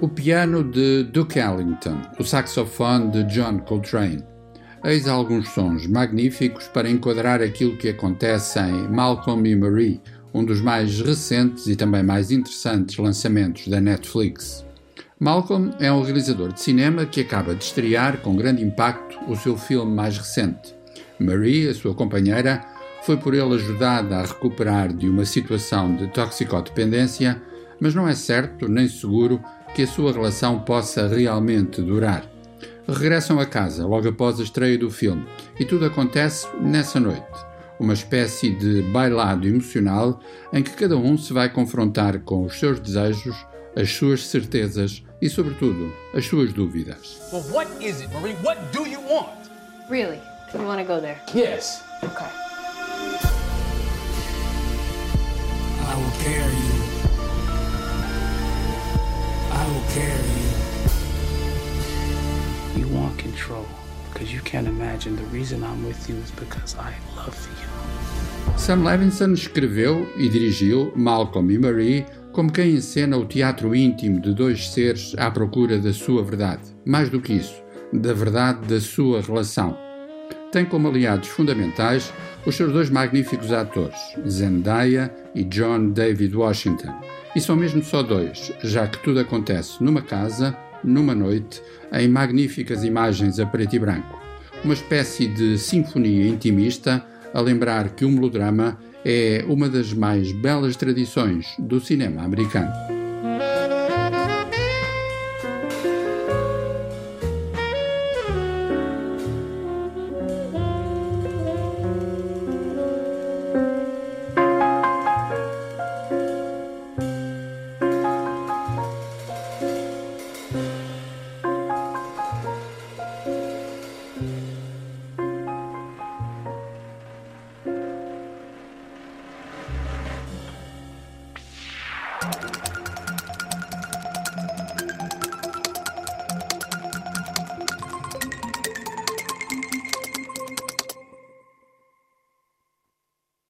O piano de Duke Ellington, o saxofone de John Coltrane. Eis alguns sons magníficos para enquadrar aquilo que acontece em Malcolm e Marie, um dos mais recentes e também mais interessantes lançamentos da Netflix. Malcolm é um realizador de cinema que acaba de estrear com grande impacto o seu filme mais recente. Marie, a sua companheira, foi por ele ajudada a recuperar de uma situação de toxicodependência, mas não é certo nem seguro que a sua relação possa realmente durar. Regressam a casa logo após a estreia do filme e tudo acontece nessa noite. Uma espécie de bailado emocional em que cada um se vai confrontar com os seus desejos, as suas certezas e, sobretudo, as suas dúvidas. Well, what is it, Marie? What do you want? Really? You want to go there? Yes. Okay. I will carry you. Will carry you. You want control because you can't imagine the reason I'm with you is because I love you. Sam Levinson escreveu e dirigiu Malcolm e Marie como quem encena o teatro íntimo de dois seres à procura da sua verdade. Mais do que isso, da verdade da sua relação. Tem como aliados fundamentais os seus dois magníficos atores, Zendaya e John David Washington. E são mesmo só dois, já que tudo acontece numa casa, numa noite, em magníficas imagens a preto e branco. Uma espécie de sinfonia intimista a lembrar que o melodrama é uma das mais belas tradições do cinema americano.